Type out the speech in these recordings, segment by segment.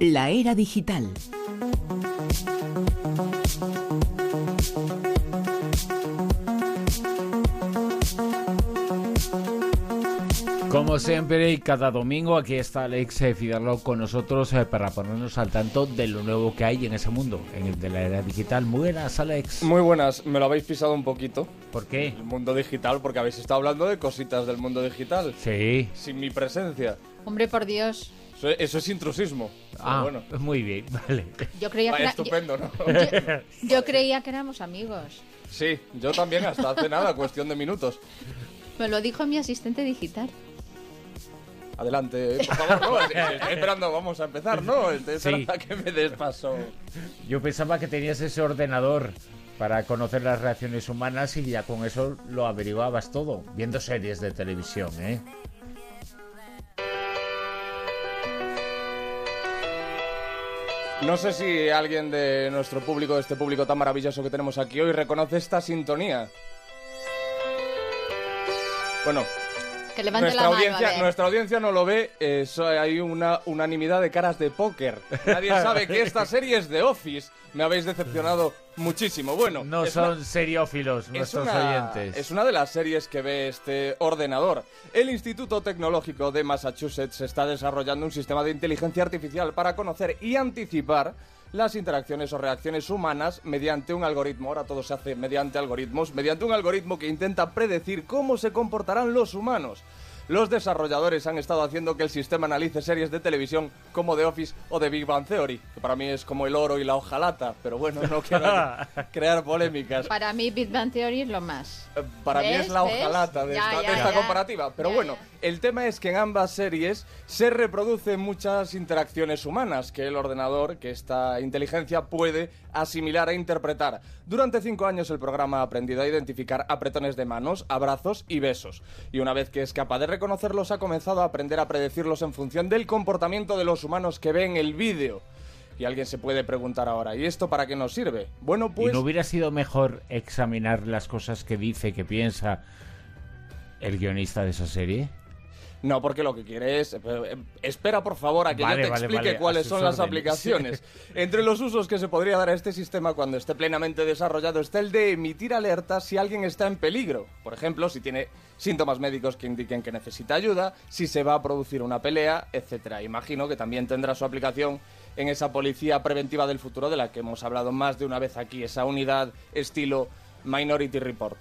La era digital. Como siempre y cada domingo aquí está Alex eh, Fidalgo con nosotros eh, para ponernos al tanto de lo nuevo que hay en ese mundo, en el de la era digital. Muy buenas, Alex. Muy buenas, me lo habéis pisado un poquito. ¿Por qué? El mundo digital, porque habéis estado hablando de cositas del mundo digital. Sí. Sin mi presencia. Hombre, por Dios. Eso, eso es intrusismo. Ah, bueno. muy bien, vale. Yo creía, que era- estupendo, ¿no? yo, yo creía que éramos amigos. Sí, yo también hasta hace nada, cuestión de minutos. Me lo dijo mi asistente digital. Adelante, por favor, no, estoy esperando, vamos a empezar, ¿no? Estoy esperando Sí. a que me des paso. Yo pensaba que tenías ese ordenador para conocer las reacciones humanas y ya con eso lo averiguabas todo, viendo series de televisión, ¿eh? No sé si alguien de nuestro público, de este público tan maravilloso que tenemos aquí hoy, reconoce esta sintonía. Bueno, Que levante nuestra la mano. audiencia, a ver. nuestra audiencia no lo ve, eh, so- hay una unanimidad de caras de póker. Nadie sabe que esta serie es de Office. Me habéis decepcionado muchísimo. Bueno, No es son una- seriófilos es nuestros una, oyentes. es una de las series que ve este ordenador. El Instituto Tecnológico de Massachusetts está desarrollando un sistema de inteligencia artificial para conocer y anticipar las interacciones o reacciones humanas mediante un algoritmo. Ahora todo se hace mediante algoritmos, mediante un algoritmo que intenta predecir cómo se comportarán los humanos. Los desarrolladores han estado haciendo que el sistema analice series de televisión como The Office o The Big Bang Theory, que para mí es como el oro y la hojalata, pero bueno, no quiero crear polémicas. Para mí, Big Bang Theory es lo más. Eh, Para mí es la ¿Ves? hojalata de Ya, esta, ya, de esta ya. comparativa. Pero Ya, bueno, ya. el tema es que en ambas series se reproducen muchas interacciones humanas que el ordenador, que esta inteligencia puede asimilar e interpretar. Durante cinco años el programa ha aprendido a identificar apretones de manos, abrazos y besos. Y una vez que es capaz de reconocerlos, ha comenzado a aprender a predecirlos en función del comportamiento de los humanos que ven el vídeo. Y alguien se puede preguntar ahora, ¿y esto para qué nos sirve? Bueno, pues... ¿Y no hubiera sido mejor examinar las cosas que dice, que piensa el guionista de esa serie? No, porque lo que quiere es... eh, eh, espera, por favor, a que Vale, yo te vale, explique vale, cuáles son las aplicaciones. Entre los usos que se podría dar a este sistema cuando esté plenamente desarrollado está el de emitir alertas si alguien está en peligro. Por ejemplo, si tiene síntomas médicos que indiquen que necesita ayuda, si se va a producir una pelea, etcétera. Imagino que también tendrá su aplicación en esa policía preventiva del futuro de la que hemos hablado más de una vez aquí, esa unidad estilo Minority Report.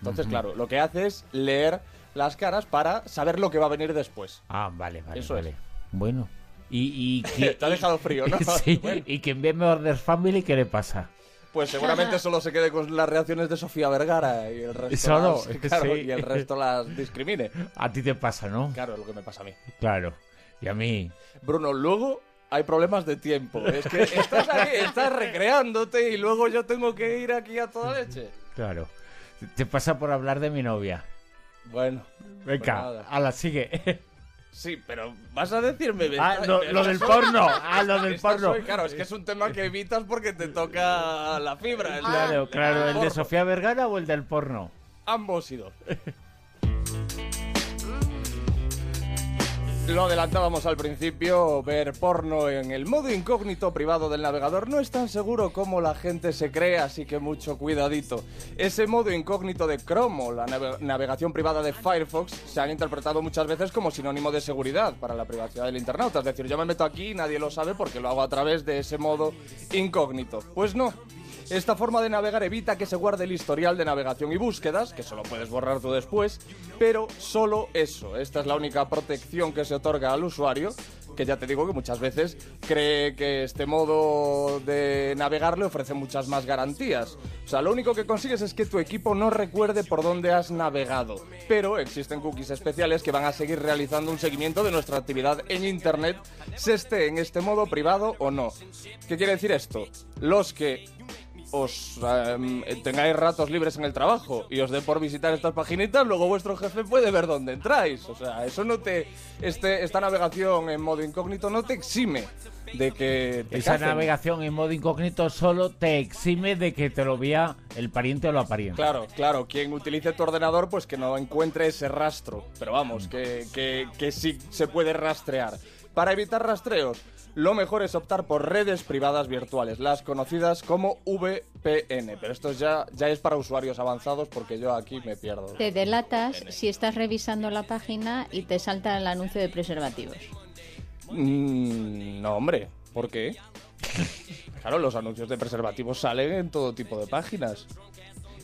Entonces, claro, lo que hace es leer las caras para saber lo que va a venir después. Ah, vale, vale, Eso vale. es. Bueno. Y, y que- Te ha dejado frío, ¿no? sí, Bueno. y que en vez Order Family, ¿qué le pasa? Pues seguramente solo se quede con las reacciones de Sofía Vergara y el resto, Solo, las, claro, sí. y el resto las discrimine. A ti te pasa, ¿no? Claro, es lo que me pasa a mí. Claro. Y a mí. Bruno, luego hay problemas de tiempo. Es que estás aquí, estás recreándote y luego yo tengo que ir aquí a toda leche. Claro. Te pasa por hablar de mi novia. Bueno, pues Venga, nada. a la sigue. Sí, pero vas a decirme... ah, esta- lo, del soy- porno. Ah, lo del esta porno. soy- claro, es que es un tema que evitas porque te toca la fibra. el- Claro, claro. ¿El de. Sofía Vergara o el del porno? Ambos y dos. Lo adelantábamos al principio, ver porno en el modo incógnito privado del navegador no es tan seguro como la gente se cree, así que mucho cuidadito. Ese modo incógnito de Chrome o la nave- navegación privada de Firefox se han interpretado muchas veces como sinónimo de seguridad para la privacidad del internauta. Es decir, yo me meto aquí y nadie lo sabe porque lo hago a través de ese modo incógnito. Pues no. Esta forma de navegar evita que se guarde el historial de navegación y búsquedas, que solo puedes borrar tú después, pero solo eso. Esta es la única protección que se otorga al usuario, que ya te digo que muchas veces cree que este modo de navegar le ofrece muchas más garantías. O sea, lo único que consigues es que tu equipo no recuerde por dónde has navegado, pero existen cookies especiales que van a seguir realizando un seguimiento de nuestra actividad en Internet, se esté en este modo privado o no. ¿Qué quiere decir esto? Los que os em, tengáis ratos libres en el trabajo y os dé por visitar estas paginitas, luego vuestro jefe puede ver dónde entráis. O sea, eso no te. Este, esta navegación en modo incógnito no te exime de que te Esa cacen. navegación en modo incógnito solo te exime de que te lo vea el pariente o la pariente. Claro, claro, quien utilice tu ordenador, pues que no encuentre ese rastro. Pero vamos, que, que, que sí se puede rastrear. Para evitar rastreos, lo mejor es optar por redes privadas virtuales, las conocidas como VPN. Pero esto ya, ya es para usuarios avanzados porque yo aquí me pierdo. Te delatas si estás revisando la página y te salta el anuncio de preservativos. Mm, no, hombre, ¿por qué? Claro, los anuncios de preservativos salen en todo tipo de páginas.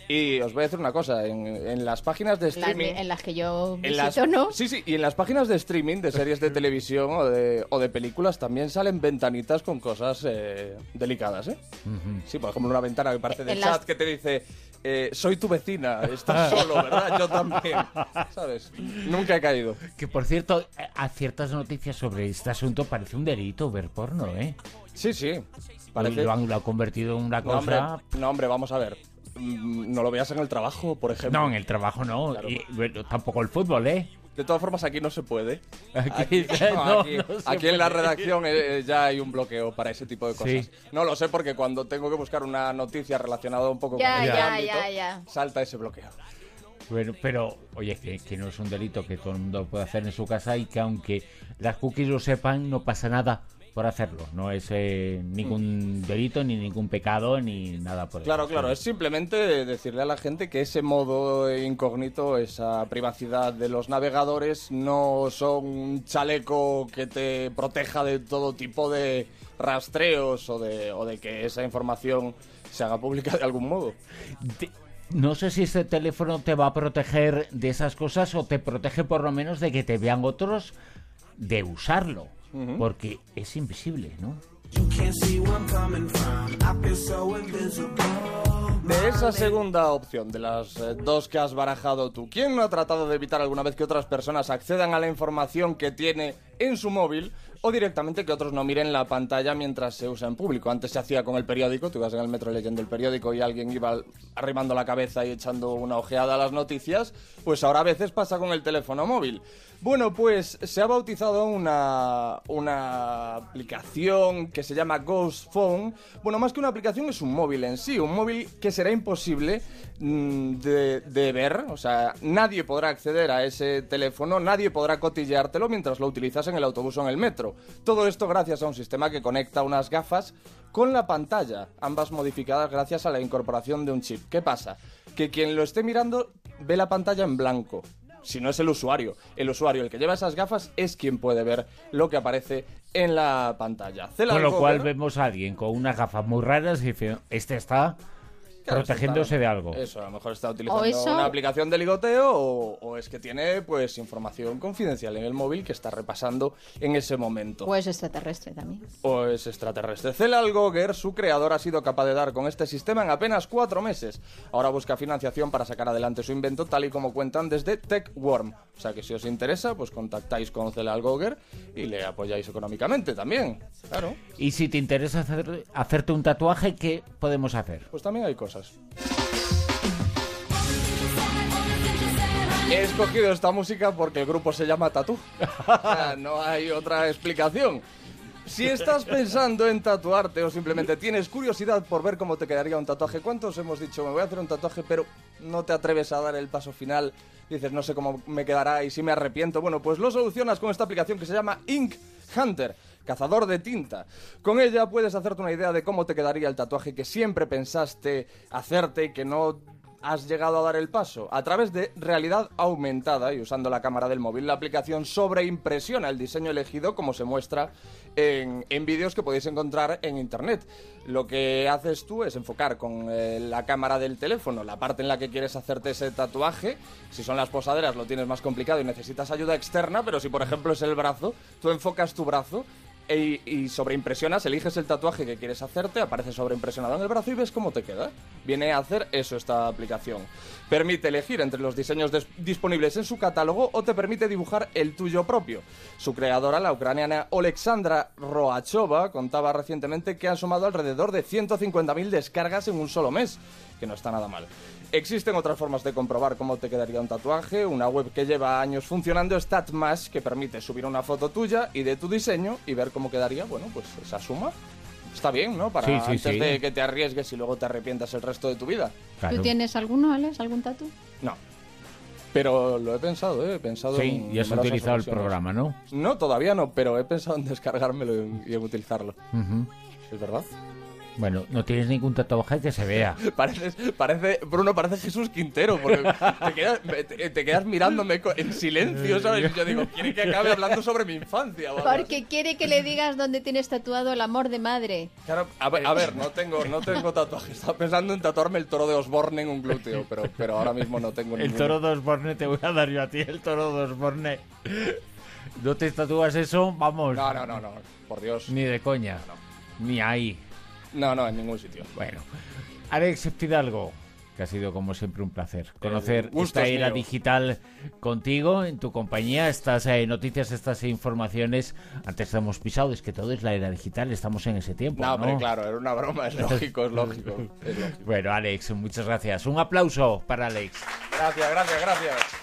Y os voy a decir una cosa, en, en las páginas de Las streaming... en las que yo en las- visito, ¿no? Sí, sí, y en las páginas de streaming de series de televisión o de, o de películas también salen ventanitas con cosas eh, delicadas, ¿eh? Sí, por ejemplo, una ventana que parece de En chat las- que te dice, eh, soy tu vecina, estás solo, ¿verdad? Yo también, ¿sabes? Nunca he caído. Que por cierto, eh, a ciertas noticias sobre este asunto parece un delito ver porno, ¿eh? Sí, sí, parece... Lo han, lo han convertido en una No, hombre, cosa... no, hombre, vamos a ver. Mm, No lo veas en el trabajo, por ejemplo. No, en el trabajo no. Claro. Y, bueno, tampoco el fútbol, ¿eh? De todas formas, aquí no se puede. Aquí- Aquí, no, aquí- no se aquí en la redacción eh, ya hay un bloqueo para ese tipo de cosas. Sí. No lo sé porque cuando tengo que buscar una noticia relacionada un poco Ya, con este ya, ámbito, ya, ya. salta ese bloqueo. Bueno, pero, oye, que, que no es un delito que todo el mundo puede hacer en su casa y que aunque las cookies lo sepan, no pasa nada por hacerlo. No es eh, ningún delito, ni ningún pecado, ni nada por el Claro, claro, es simplemente decirle a la gente que ese modo incógnito, esa privacidad de los navegadores, no son un chaleco que te proteja de todo tipo de rastreos o de, o de que esa información se haga pública de algún modo. No sé si este teléfono te va a proteger de esas cosas o te protege por lo menos de que te vean otros de usarlo. Porque es invisible, ¿no? De esa segunda opción, de las eh, dos que has barajado tú, ¿quién no ha tratado de evitar alguna vez que otras personas accedan a la información que tiene en su móvil o directamente que otros no miren la pantalla mientras se usa en público? Antes se hacía con el periódico, tú ibas en el metro leyendo el periódico y alguien iba arrimando la cabeza y echando una ojeada a las noticias, pues ahora a veces pasa con el teléfono móvil. Bueno, pues se ha bautizado una, una aplicación que se llama Ghost Phone. Bueno, más que una aplicación es un móvil en sí, un móvil que será imposible mm, de, ver. O sea, nadie podrá acceder a ese teléfono, nadie podrá cotilleártelo mientras lo utilizas en el autobús o en el metro. Todo esto gracias a un sistema que conecta unas gafas con la pantalla, ambas modificadas gracias a la incorporación de un chip. ¿Qué pasa? Que quien lo esté mirando ve la pantalla en blanco si no es el usuario. El usuario, el que lleva esas gafas, es quien puede ver lo que aparece en la pantalla. Cela Con lo cual vemos a alguien con unas gafas muy raras y dice, este está Claro, protegiéndose está- de algo. Eso, a lo mejor está utilizando eso- una aplicación de ligoteo o, o es que tiene pues información confidencial en el móvil que está repasando en ese momento. O es extraterrestre también. o es extraterrestre. Celal Goger, su creador, ha sido capaz de dar con este sistema en apenas cuatro meses. Ahora busca financiación para sacar adelante su invento, tal y como cuentan desde TechWorm. O sea que si os interesa, pues contactáis con Celal Goger y le apoyáis económicamente también. Claro, Y si te interesa hacer- hacerte un tatuaje, ¿qué podemos hacer? pues también hay cosas. He escogido esta música porque el grupo se llama Tatú. No hay otra explicación. Si estás pensando en tatuarte o simplemente tienes curiosidad por ver cómo te quedaría un tatuaje, ¿cuántos hemos dicho me voy a hacer un tatuaje pero no te atreves a dar el paso final? Dices, no sé cómo me quedará y si me arrepiento. Bueno, pues lo solucionas con esta aplicación que se llama Ink Hunter, cazador de tinta. Con ella puedes hacerte una idea de cómo te quedaría el tatuaje que siempre pensaste hacerte y que no has llegado a dar el paso. A través de realidad aumentada y usando la cámara del móvil, la aplicación sobreimpresiona el diseño elegido como se muestra en, vídeos que podéis encontrar en internet. Lo que haces tú es enfocar con eh, la cámara del teléfono la parte en la que quieres hacerte ese tatuaje. Si son las posaderas lo tienes más complicado y necesitas ayuda externa, pero si por ejemplo es el brazo, tú enfocas tu brazo e- y sobreimpresionas, eliges el tatuaje que quieres hacerte, aparece sobreimpresionado en el brazo y ves cómo te queda. Viene a hacer eso esta aplicación. Permite elegir entre los diseños disponibles en su catálogo o te permite dibujar el tuyo propio. Su creadora, la ucraniana Oleksandra Roachova, contaba recientemente que ha sumado alrededor de 150.000 descargas en un solo mes, que no está nada mal. Existen otras formas de comprobar cómo te quedaría un tatuaje. Una web que lleva años funcionando, StatMash, que permite subir una foto tuya y de tu diseño y ver cómo quedaría, bueno, pues esa suma. Está bien, ¿no? Para Sí, sí, antes sí. de que te arriesgues y luego te arrepientas el resto de tu vida. Claro. ¿Tú tienes alguno, Alex? ¿Algún tatu? No. Pero lo he pensado, ¿eh? He pensado Sí, en y has utilizado el programa, ¿no? No, todavía no, pero he pensado en descargármelo y en, utilizarlo. ¿Es verdad? Bueno, no tienes ningún tatuaje que se vea. Pareces, parece, Bruno, parece Jesús Quintero, porque te quedas, me- te, te quedas mirándome en silencio, ¿sabes? Y yo digo, quiere que acabe hablando sobre mi infancia. así. Porque quiere que le digas dónde tienes tatuado el amor de madre. Claro, a ver, a ver, no tengo, no tengo tatuaje. Estaba pensando en tatuarme el toro de Osborne en un glúteo, pero, pero ahora mismo no tengo El ninguno. toro de Osborne te voy a dar yo a ti, el toro de Osborne. ¿No te tatúas eso? Vamos. No, no, no, no, por Dios. Ni de coña. Ni ahí. No, no, en ningún sitio. Bueno. Alex Fidalgo, que ha sido como siempre un placer conocer gusto esta es era digital contigo, en tu compañía, estas eh, noticias, estas informaciones. Antes hemos pisado, es que todo es la era digital, estamos en ese tiempo. No, No, hombre, claro, era una broma, es lógico, es lógico. Es lógico. Bueno, Alex, muchas gracias. Un aplauso para Alex. Gracias, gracias, gracias.